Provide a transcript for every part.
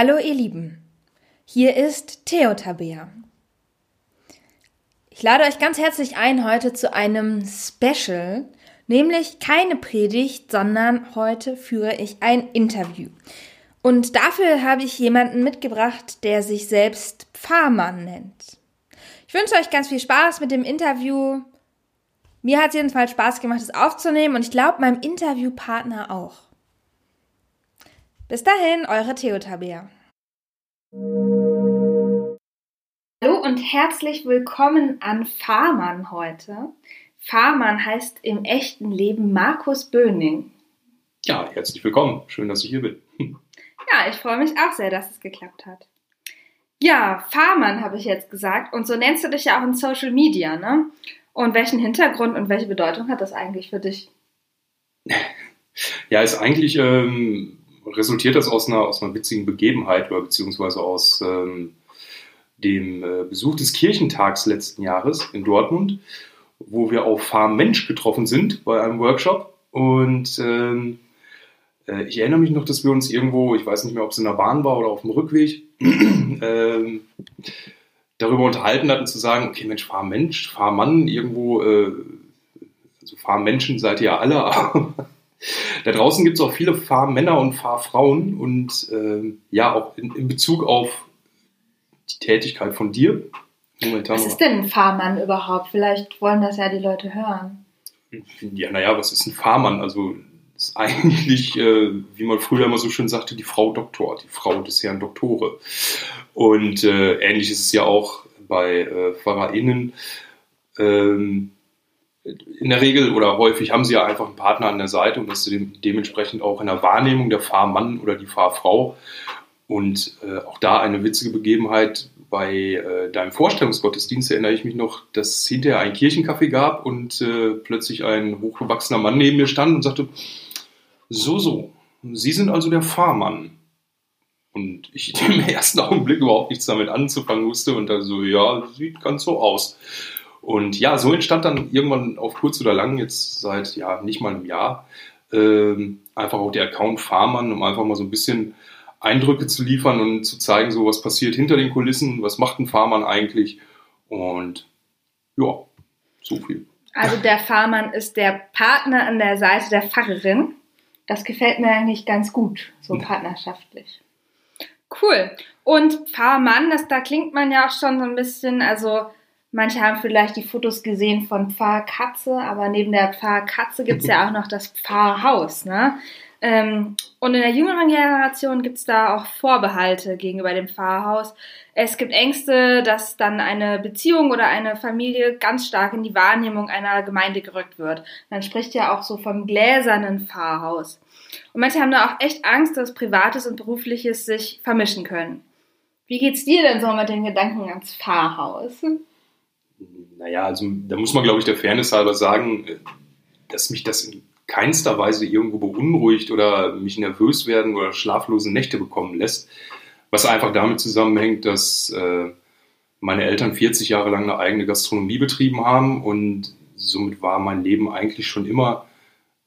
Hallo ihr Lieben, hier ist Theotabea. Ich lade euch ganz herzlich ein heute zu einem Special, nämlich keine Predigt, sondern heute führe ich ein Interview. Und dafür habe ich jemanden mitgebracht, der sich selbst Pfarrmann nennt. Ich wünsche euch ganz viel Spaß mit dem Interview. Mir hat es jedenfalls Spaß gemacht, es aufzunehmen und ich glaube meinem Interviewpartner auch. Bis dahin, eure Theotabea. Hallo und herzlich willkommen an Fahrmann heute. Fahrmann heißt im echten Leben Markus Böning. Ja, herzlich willkommen. Schön, dass ich hier bin. Ja, ich freue mich auch sehr, dass es geklappt hat. Ja, Fahrmann habe ich jetzt gesagt und so nennst du dich ja auch in Social Media, ne? Und welchen Hintergrund und welche Bedeutung hat das eigentlich für dich? Ja, ist eigentlich ähm, resultiert das aus einer, aus einer witzigen Begebenheit oder beziehungsweise aus ähm, dem äh, Besuch des Kirchentags letzten Jahres in Dortmund, wo wir auf Farm Mensch getroffen sind bei einem Workshop. Und ähm, äh, ich erinnere mich noch, dass wir uns irgendwo, ich weiß nicht mehr, ob es in der Bahn war oder auf dem Rückweg, ähm, darüber unterhalten hatten, zu sagen, okay, Mensch, Farm Mensch, Farm Mann, irgendwo, äh, also Farm Menschen seid ihr alle, aber da draußen gibt es auch viele Fahrmänner und Fahrfrauen und äh, ja, auch in, in, Bezug auf die Tätigkeit von dir. Momentan was ist denn ein Fahrmann überhaupt? Vielleicht wollen das ja die Leute hören. Ja, naja, was ist ein Fahrmann? Also ist eigentlich, äh, wie man früher immer so schön sagte, die Frau Doktor, die Frau des Herrn Doktore. Und äh, ähnlich ist es ja auch bei äh, PfarrerInnen. Ähm, in der Regel oder häufig haben sie ja einfach einen Partner an der Seite und das ist dementsprechend auch in der Wahrnehmung der Fahrmann oder die Fahrfrau. Und äh, auch da eine witzige Begebenheit bei äh, deinem Vorstellungsgottesdienst erinnere ich mich noch, dass es hinterher einen Kirchenkaffee gab und äh, plötzlich ein hochgewachsener Mann neben mir stand und sagte, so, so, Sie sind also der Fahrmann. Und ich im ersten Augenblick überhaupt nichts damit anzufangen wusste und da so, ja, sieht ganz so aus. Und ja, so entstand dann irgendwann auf kurz oder lang, jetzt seit ja nicht mal einem Jahr, ähm, einfach auch der Account Farmann, um einfach mal so ein bisschen Eindrücke zu liefern und zu zeigen, so was passiert hinter den Kulissen, was macht ein Fahrmann eigentlich. Und ja, so viel. Also der Fahrmann ist der Partner an der Seite der Pfarrerin. Das gefällt mir eigentlich ganz gut, so partnerschaftlich. Cool. Und Fahrmann, das, da klingt man ja auch schon so ein bisschen, also Manche haben vielleicht die Fotos gesehen von Pfarrkatze, aber neben der Pfarrkatze gibt es ja auch noch das Pfarrhaus. Ne? Ähm, und in der jüngeren Generation gibt es da auch Vorbehalte gegenüber dem Pfarrhaus. Es gibt Ängste, dass dann eine Beziehung oder eine Familie ganz stark in die Wahrnehmung einer Gemeinde gerückt wird. Man spricht ja auch so vom gläsernen Pfarrhaus. Und manche haben da auch echt Angst, dass Privates und Berufliches sich vermischen können. Wie geht's dir denn so mit den Gedanken ans Pfarrhaus? Naja, also da muss man, glaube ich, der Fairness halber sagen, dass mich das in keinster Weise irgendwo beunruhigt oder mich nervös werden oder schlaflose Nächte bekommen lässt. Was einfach damit zusammenhängt, dass äh, meine Eltern 40 Jahre lang eine eigene Gastronomie betrieben haben und somit war mein Leben eigentlich schon immer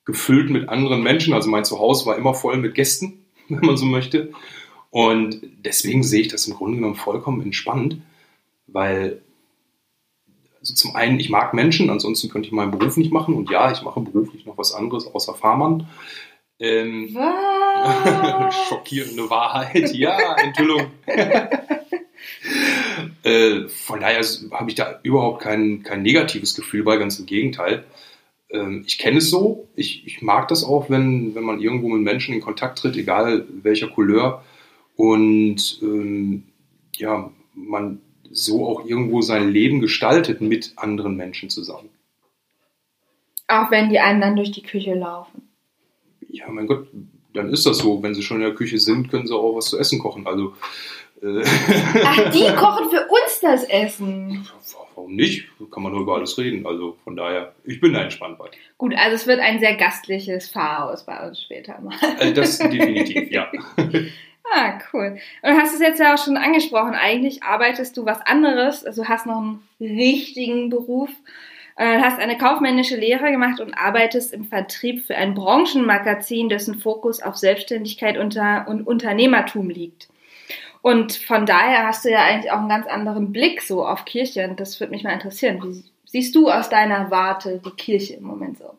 gefüllt mit anderen Menschen. Also mein Zuhause war immer voll mit Gästen, wenn man so möchte. Und deswegen sehe ich das im Grunde genommen vollkommen entspannt, weil also zum einen, ich mag Menschen, ansonsten könnte ich meinen Beruf nicht machen. Und ja, ich mache beruflich noch was anderes außer Fahrmann. Ähm, was? schockierende Wahrheit, ja, Enthüllung. äh, von daher habe ich da überhaupt kein, kein negatives Gefühl bei, ganz im Gegenteil. Ähm, ich kenne es so, ich, ich mag das auch, wenn, wenn man irgendwo mit Menschen in Kontakt tritt, egal welcher Couleur. Und ähm, ja, man so auch irgendwo sein Leben gestaltet mit anderen Menschen zusammen. Auch wenn die einem dann durch die Küche laufen. Ja, mein Gott, dann ist das so. Wenn sie schon in der Küche sind, können sie auch was zu essen kochen. Also. Äh Ach, die kochen für uns das Essen. Warum nicht? Kann man nur über alles reden. Also von daher, ich bin da entspannt bei. Gut, also es wird ein sehr gastliches Pfarrhaus bei uns später mal. Äh, das definitiv, ja. Ah, cool. Und du hast es jetzt ja auch schon angesprochen. Eigentlich arbeitest du was anderes. Also hast noch einen richtigen Beruf. Äh, hast eine kaufmännische Lehre gemacht und arbeitest im Vertrieb für ein Branchenmagazin, dessen Fokus auf Selbstständigkeit und Unternehmertum liegt. Und von daher hast du ja eigentlich auch einen ganz anderen Blick so auf Kirche. Und das würde mich mal interessieren. Wie siehst du aus deiner Warte die Kirche im Moment so?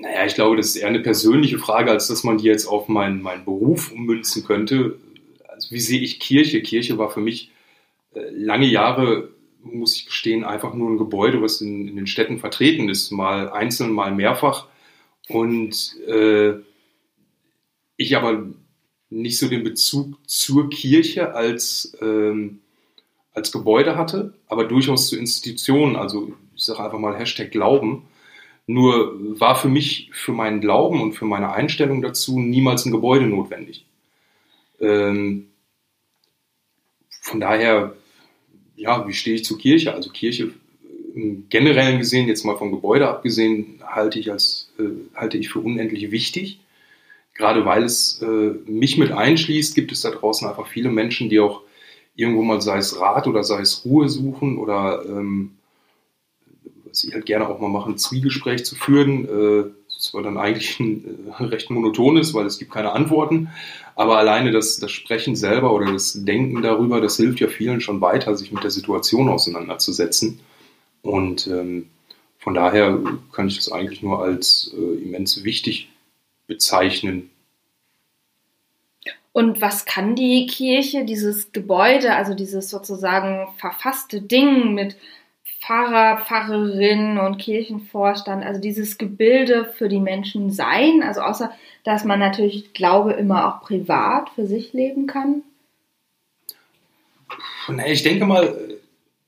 Naja, ich glaube, das ist eher eine persönliche Frage, als dass man die jetzt auf meinen, meinen Beruf ummünzen könnte. Also wie sehe ich Kirche? Kirche war für mich äh, lange Jahre, muss ich gestehen, einfach nur ein Gebäude, was in, in den Städten vertreten ist, mal einzeln, mal mehrfach. Und äh, ich aber nicht so den Bezug zur Kirche als, ähm, als Gebäude hatte, aber durchaus zu Institutionen, also ich sage einfach mal Hashtag Glauben. Nur war für mich, für meinen Glauben und für meine Einstellung dazu niemals ein Gebäude notwendig. Ähm, von daher, ja, wie stehe ich zur Kirche? Also Kirche im generellen gesehen, jetzt mal vom Gebäude abgesehen, halte ich, als, äh, halte ich für unendlich wichtig. Gerade weil es äh, mich mit einschließt, gibt es da draußen einfach viele Menschen, die auch irgendwo mal, sei es Rat oder sei es Ruhe suchen oder ähm, ich halt gerne auch mal mache, ein Zwiegespräch zu führen. Äh, das war dann eigentlich ein, äh, recht monotones, weil es gibt keine Antworten. Aber alleine das, das Sprechen selber oder das Denken darüber, das hilft ja vielen schon weiter, sich mit der Situation auseinanderzusetzen. Und ähm, von daher kann ich das eigentlich nur als äh, immens wichtig bezeichnen. Und was kann die Kirche, dieses Gebäude, also dieses sozusagen verfasste Ding mit Pfarrer, Pfarrerin und Kirchenvorstand, also dieses Gebilde für die Menschen sein? Also außer, dass man natürlich Glaube immer auch privat für sich leben kann? Ich denke mal,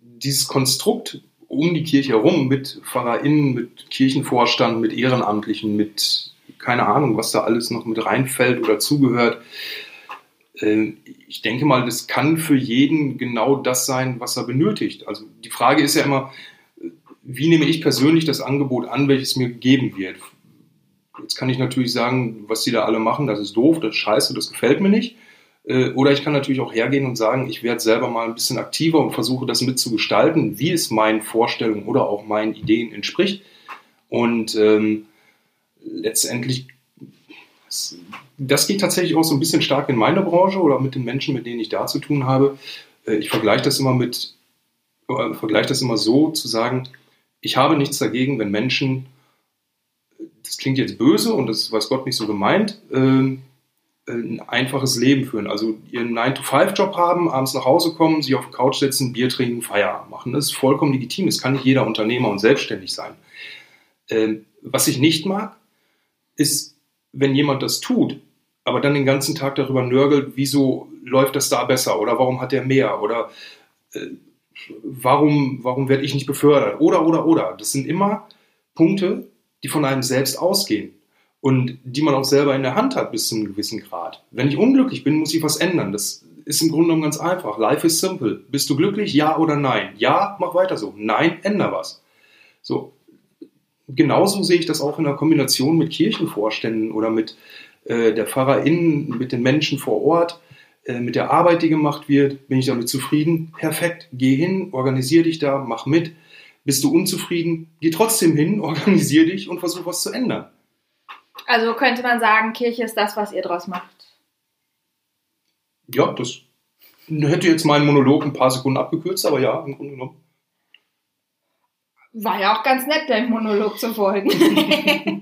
dieses Konstrukt um die Kirche herum mit PfarrerInnen, mit Kirchenvorstand, mit Ehrenamtlichen, mit keine Ahnung, was da alles noch mit reinfällt oder zugehört. Ähm, ich denke mal, das kann für jeden genau das sein, was er benötigt. Also die Frage ist ja immer, wie nehme ich persönlich das Angebot an, welches mir gegeben wird? Jetzt kann ich natürlich sagen, was die da alle machen, das ist doof, das ist scheiße, das gefällt mir nicht. Äh, oder ich kann natürlich auch hergehen und sagen, ich werde selber mal ein bisschen aktiver und versuche das mitzugestalten, wie es meinen Vorstellungen oder auch meinen Ideen entspricht. Und ähm, letztendlich, das geht tatsächlich auch so ein bisschen stark in meiner Branche oder mit den Menschen, mit denen ich da zu tun habe. Äh, ich vergleiche das immer mit, äh, vergleiche das immer so, zu sagen, ich habe nichts dagegen, wenn Menschen, das klingt jetzt böse und das weiß Gott nicht so gemeint, ähm, ein einfaches Leben führen. Also ihren 9-to-5-Job haben, abends nach Hause kommen, sich auf die Couch setzen, Bier trinken, Feierabend machen. Das ist vollkommen legitim. Es kann nicht jeder Unternehmer und selbstständig sein. Ähm, was ich nicht mag, ist, wenn jemand das tut, aber dann den ganzen Tag darüber nörgelt, wieso läuft das da besser oder warum hat er mehr oder äh, warum, warum werde ich nicht befördert oder, oder, oder. Das sind immer Punkte, die von einem selbst ausgehen und die man auch selber in der Hand hat bis zu einem gewissen Grad. Wenn ich unglücklich bin, muss ich was ändern. Das ist im Grunde genommen ganz einfach. Life is simple. Bist du glücklich? Ja oder nein? Ja, mach weiter so. Nein, änder was. So, genauso sehe ich das auch in der Kombination mit Kirchenvorständen oder mit äh, der Pfarrerin, mit den Menschen vor Ort, äh, mit der Arbeit, die gemacht wird. Bin ich damit zufrieden? Perfekt. Geh hin, organisier dich da, mach mit. Bist du unzufrieden? Geh trotzdem hin, organisier dich und versuch was zu ändern. Also könnte man sagen, Kirche ist das, was ihr draus macht. Ja, das hätte jetzt meinen Monolog ein paar Sekunden abgekürzt, aber ja, im Grunde genommen. War ja auch ganz nett, dein Monolog zu folgen.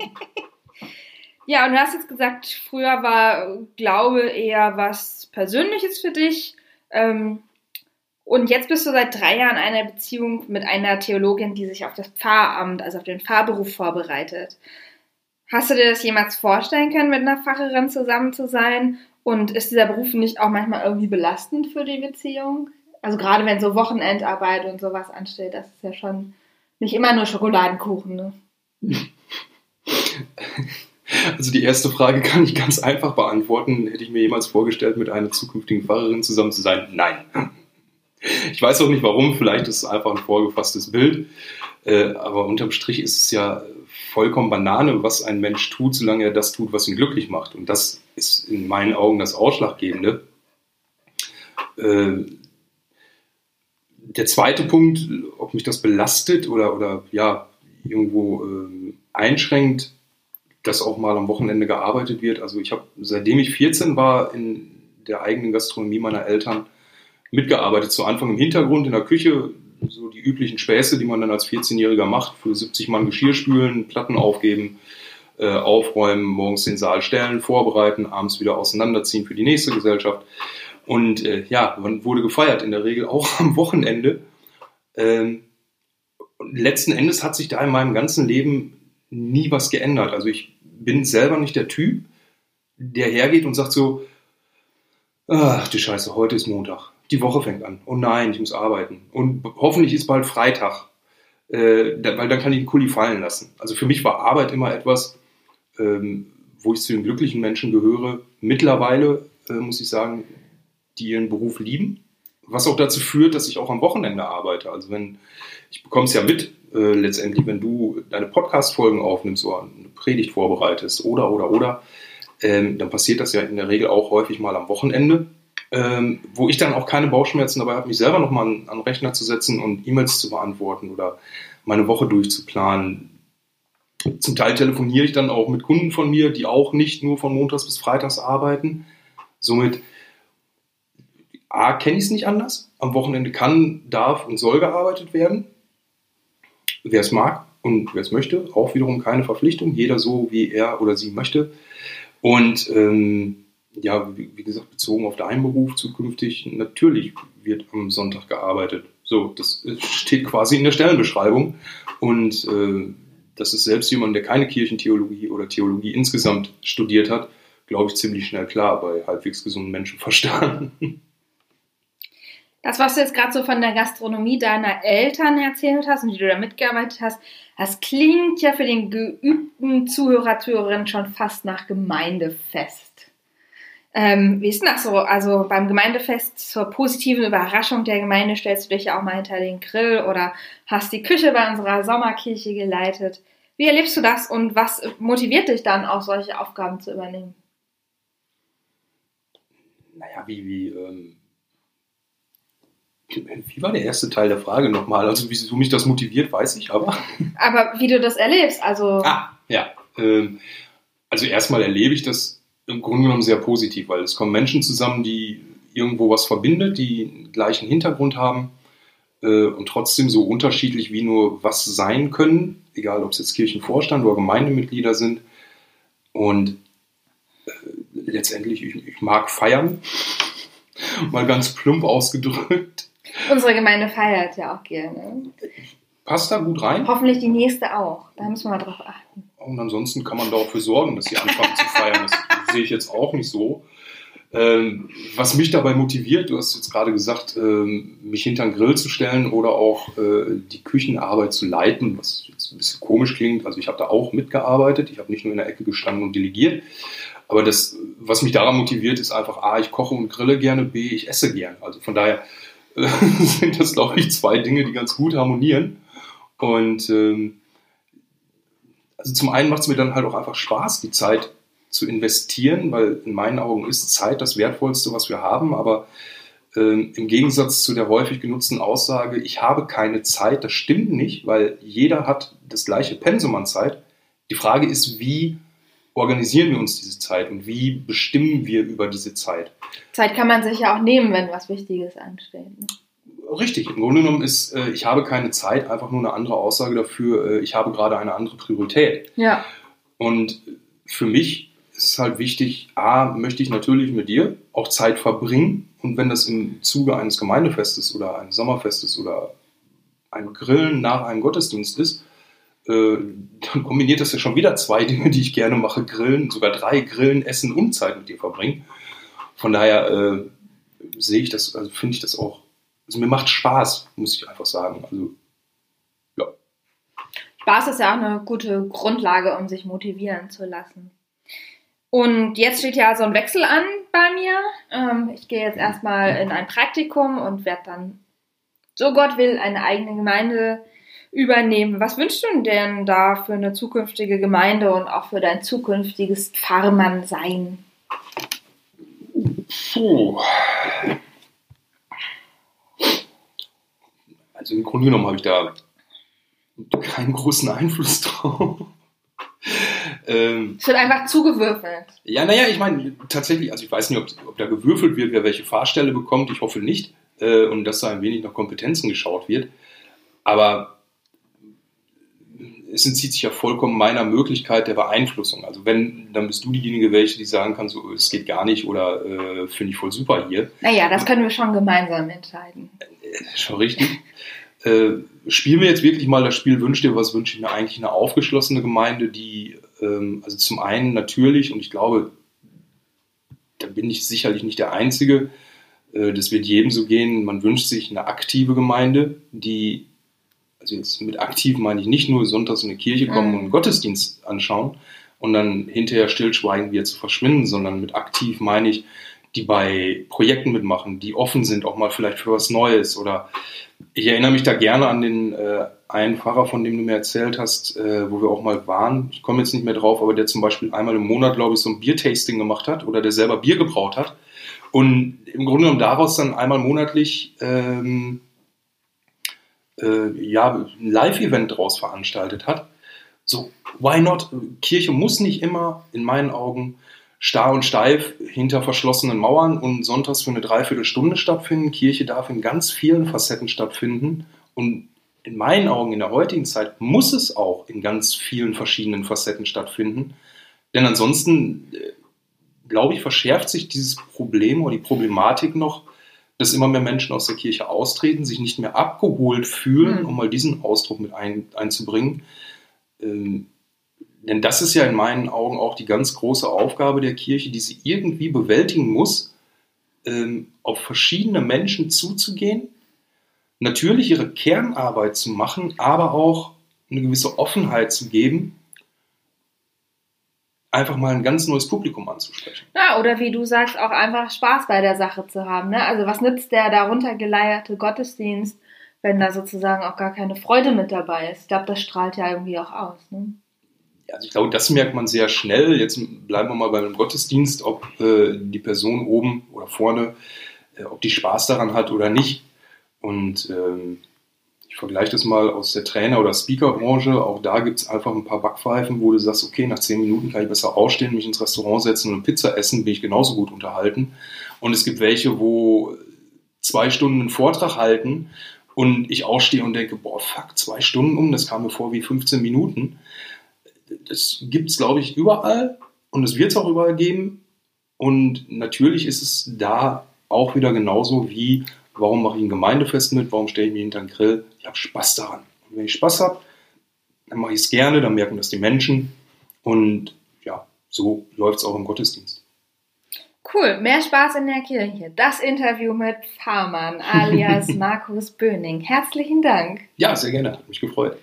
ja, und du hast jetzt gesagt, früher war Glaube eher was Persönliches für dich. Ähm, und jetzt bist du seit drei Jahren in einer Beziehung mit einer Theologin, die sich auf das Pfarramt, also auf den Pfarrberuf vorbereitet. Hast du dir das jemals vorstellen können, mit einer Pfarrerin zusammen zu sein? Und ist dieser Beruf nicht auch manchmal irgendwie belastend für die Beziehung? Also gerade wenn so Wochenendarbeit und sowas ansteht, das ist ja schon nicht immer nur Schokoladenkuchen, ne? Also die erste Frage kann ich ganz einfach beantworten. Hätte ich mir jemals vorgestellt, mit einer zukünftigen Pfarrerin zusammen zu sein? Nein. Ich weiß auch nicht warum, vielleicht ist es einfach ein vorgefasstes Bild. Äh, aber unterm Strich ist es ja vollkommen Banane, was ein Mensch tut, solange er das tut, was ihn glücklich macht. Und das ist in meinen Augen das Ausschlaggebende. Der zweite Punkt, ob mich das belastet oder, oder ja, irgendwo äh, einschränkt, dass auch mal am Wochenende gearbeitet wird. Also ich habe, seitdem ich 14 war, in der eigenen Gastronomie meiner Eltern mitgearbeitet. Zu Anfang im Hintergrund in der Küche, so die üblichen Späße, die man dann als 14-Jähriger macht, für 70 Mann Geschirr spülen, Platten aufgeben, äh, aufräumen, morgens den Saal stellen, vorbereiten, abends wieder auseinanderziehen für die nächste Gesellschaft. Und äh, ja, man wurde gefeiert, in der Regel auch am Wochenende. Ähm, letzten Endes hat sich da in meinem ganzen Leben nie was geändert. Also ich bin selber nicht der Typ, der hergeht und sagt so, ach die Scheiße, heute ist Montag, die Woche fängt an, oh nein, ich muss arbeiten und hoffentlich ist bald Freitag, äh, weil dann kann ich den Kuli fallen lassen. Also für mich war Arbeit immer etwas, ähm, wo ich zu den glücklichen Menschen gehöre. Mittlerweile äh, muss ich sagen, die ihren Beruf lieben, was auch dazu führt, dass ich auch am Wochenende arbeite. Also wenn, ich bekomme es ja mit, äh, letztendlich, wenn du deine Podcast-Folgen aufnimmst oder eine Predigt vorbereitest oder, oder, oder, ähm, dann passiert das ja in der Regel auch häufig mal am Wochenende, ähm, wo ich dann auch keine Bauchschmerzen dabei habe, mich selber nochmal an, an den Rechner zu setzen und E-Mails zu beantworten oder meine Woche durchzuplanen. Zum Teil telefoniere ich dann auch mit Kunden von mir, die auch nicht nur von Montags bis Freitags arbeiten. Somit A, kenne ich es nicht anders. Am Wochenende kann, darf und soll gearbeitet werden. Wer es mag und wer es möchte, auch wiederum keine Verpflichtung. Jeder so, wie er oder sie möchte. Und ähm, ja, wie, wie, gesagt, bezogen auf deinen Beruf zukünftig, natürlich wird am Sonntag gearbeitet. So, das steht quasi in der Stellenbeschreibung. Und äh, das ist selbst jemand, der keine Kirchentheologie oder Theologie insgesamt studiert hat, glaube ich, ziemlich schnell klar bei halbwegs gesunden Menschenverstand. Das, was du jetzt gerade so von der Gastronomie deiner Eltern erzählt hast und wie du da mitgearbeitet hast, das klingt ja für den geübten Zuhörer, Zuhörerin schon fast nach Gemeindefest. Ähm, wie ist denn das so? Also beim Gemeindefest zur positiven Überraschung der Gemeinde stellst du dich ja auch mal hinter den Grill oder hast die Küche bei unserer Sommerkirche geleitet. Wie erlebst du das und was motiviert dich dann auch solche Aufgaben zu übernehmen? Naja, wie, wie, ähm wie war der erste Teil der Frage nochmal? Also, wieso mich das motiviert, weiß ich, aber. Aber wie du das erlebst, also. Ah, ja. Ähm, also, erstmal erlebe ich das im Grunde genommen sehr positiv, weil es kommen Menschen zusammen, die irgendwo was verbindet, die einen gleichen Hintergrund haben äh, und trotzdem so unterschiedlich wie nur was sein können, egal ob es jetzt Kirchenvorstand oder Gemeindemitglieder sind. Und äh, letztendlich, ich, ich mag feiern, mal ganz plump ausgedrückt. Unsere Gemeinde feiert ja auch gerne. Passt da gut rein? Hoffentlich die nächste auch. Da müssen wir mal drauf achten. Und ansonsten kann man dafür sorgen, dass sie anfangen zu feiern. Das sehe ich jetzt auch nicht so. Ähm, was mich dabei motiviert, du hast jetzt gerade gesagt, ähm, mich hinter den Grill zu stellen oder auch äh, die Küchenarbeit zu leiten, was jetzt ein bisschen komisch klingt. Also ich habe da auch mitgearbeitet, ich habe nicht nur in der Ecke gestanden und delegiert. Aber das, was mich daran motiviert, ist einfach, A, ich koche und grille gerne, B, ich esse gerne. Also von daher sind das, glaube ich, zwei Dinge, die ganz gut harmonieren. Und ähm, also zum einen macht es mir dann halt auch einfach Spaß, die Zeit zu investieren, weil in meinen Augen ist Zeit das Wertvollste, was wir haben. Aber ähm, im Gegensatz zu der häufig genutzten Aussage, ich habe keine Zeit, das stimmt nicht, weil jeder hat das gleiche Pensum an Zeit. Die Frage ist, wie organisieren wir uns diese Zeit und wie bestimmen wir über diese Zeit? Zeit kann man sich ja auch nehmen, wenn was Wichtiges ansteht. Ne? Richtig, im Grunde genommen ist, äh, ich habe keine Zeit, einfach nur eine andere Aussage dafür, äh, ich habe gerade eine andere Priorität. Ja. Und für mich ist halt wichtig, A, möchte ich natürlich mit dir auch Zeit verbringen. Und wenn das im Zuge eines Gemeindefestes oder eines Sommerfestes oder ein Grillen nach einem Gottesdienst ist, äh, dann kombiniert das ja schon wieder zwei Dinge, die ich gerne mache: Grillen, sogar drei Grillen, Essen und Zeit mit dir verbringen. Von daher äh, sehe ich das, also finde ich das auch, also mir macht Spaß, muss ich einfach sagen. Also. Spaß ist ja auch eine gute Grundlage, um sich motivieren zu lassen. Und jetzt steht ja so ein Wechsel an bei mir. Ähm, ich gehe jetzt erstmal in ein Praktikum und werde dann, so Gott will, eine eigene Gemeinde übernehmen. Was wünschst du denn da für eine zukünftige Gemeinde und auch für dein zukünftiges Pfarrmann-Sein? Puh. Also im Grunde genommen habe ich da keinen großen Einfluss drauf. Ähm, es wird einfach zugewürfelt. Ja, naja, ich meine, tatsächlich, also ich weiß nicht, ob, ob, da gewürfelt wird, wer welche Fahrstelle bekommt. Ich hoffe nicht. Äh, und dass da ein wenig nach Kompetenzen geschaut wird. Aber es entzieht sich ja vollkommen meiner Möglichkeit der Beeinflussung. Also wenn, dann bist du diejenige, welche, die sagen kann, so, es geht gar nicht oder äh, finde ich voll super hier. Naja, das können wir schon gemeinsam entscheiden. Äh, schon richtig. äh, spielen wir jetzt wirklich mal das Spiel Wünsch dir was, wünsche ich mir eigentlich eine aufgeschlossene Gemeinde, die, ähm, also zum einen natürlich, und ich glaube, da bin ich sicherlich nicht der Einzige, äh, das wird jedem so gehen, man wünscht sich eine aktive Gemeinde, die also jetzt mit aktiv meine ich nicht nur sonntags in die Kirche kommen mhm. und einen Gottesdienst anschauen und dann hinterher stillschweigen wieder zu verschwinden, sondern mit aktiv meine ich, die bei Projekten mitmachen, die offen sind, auch mal vielleicht für was Neues. Oder ich erinnere mich da gerne an den äh, einen Pfarrer, von dem du mir erzählt hast, äh, wo wir auch mal waren. Ich komme jetzt nicht mehr drauf, aber der zum Beispiel einmal im Monat, glaube ich, so ein Biertasting gemacht hat oder der selber Bier gebraut hat. Und im Grunde genommen daraus dann einmal monatlich ähm, äh, ja, ein Live-Event daraus veranstaltet hat. So, why not? Kirche muss nicht immer, in meinen Augen, starr und steif hinter verschlossenen Mauern und sonntags für eine Dreiviertelstunde stattfinden. Kirche darf in ganz vielen Facetten stattfinden. Und in meinen Augen in der heutigen Zeit muss es auch in ganz vielen verschiedenen Facetten stattfinden. Denn ansonsten, äh, glaube ich, verschärft sich dieses Problem oder die Problematik noch, dass immer mehr Menschen aus der Kirche austreten, sich nicht mehr abgeholt fühlen, mhm. um mal diesen Ausdruck mit ein, einzubringen. Ähm, denn das ist ja in meinen Augen auch die ganz große Aufgabe der Kirche, die sie irgendwie bewältigen muss, ähm, auf verschiedene Menschen zuzugehen, natürlich ihre Kernarbeit zu machen, aber auch eine gewisse Offenheit zu geben, einfach mal ein ganz neues Publikum anzusprechen. Ja, oder wie du sagst, auch einfach Spaß bei der Sache zu haben. Ne? Also was nützt der darunter geleierte Gottesdienst, wenn da sozusagen auch gar keine Freude mit dabei ist? Ich glaube, das strahlt ja irgendwie auch aus. Ne? Also ich glaube, das merkt man sehr schnell. Jetzt bleiben wir mal beim Gottesdienst, ob äh, die Person oben oder vorne, äh, ob die Spaß daran hat oder nicht. Und ähm, ich vergleiche das mal aus der Trainer- oder Speakerbranche. Auch da gibt es einfach ein paar Backpfeifen, wo du sagst, okay, nach zehn Minuten kann ich besser aufstehen, mich ins Restaurant setzen und Pizza essen, bin ich genauso gut unterhalten. Und es gibt welche, wo zwei Stunden einen Vortrag halten und ich aufstehe und denke, boah, fuck, zwei Stunden um, das kam mir vor wie 15 Minuten. Das gibt es, glaube ich, überall und es wird es auch überall geben. Und natürlich ist es da auch wieder genauso wie Warum mache ich ein Gemeindefest mit? Warum stelle ich mich hinter den Grill? Ich habe Spaß daran. Und wenn ich Spaß habe, dann mache ich es gerne, dann merken das die Menschen. Und ja, so läuft es auch im Gottesdienst. Cool, mehr Spaß in der Kirche. Das Interview mit Farmann alias Markus Böning. Herzlichen Dank. Ja, sehr gerne, hat mich gefreut.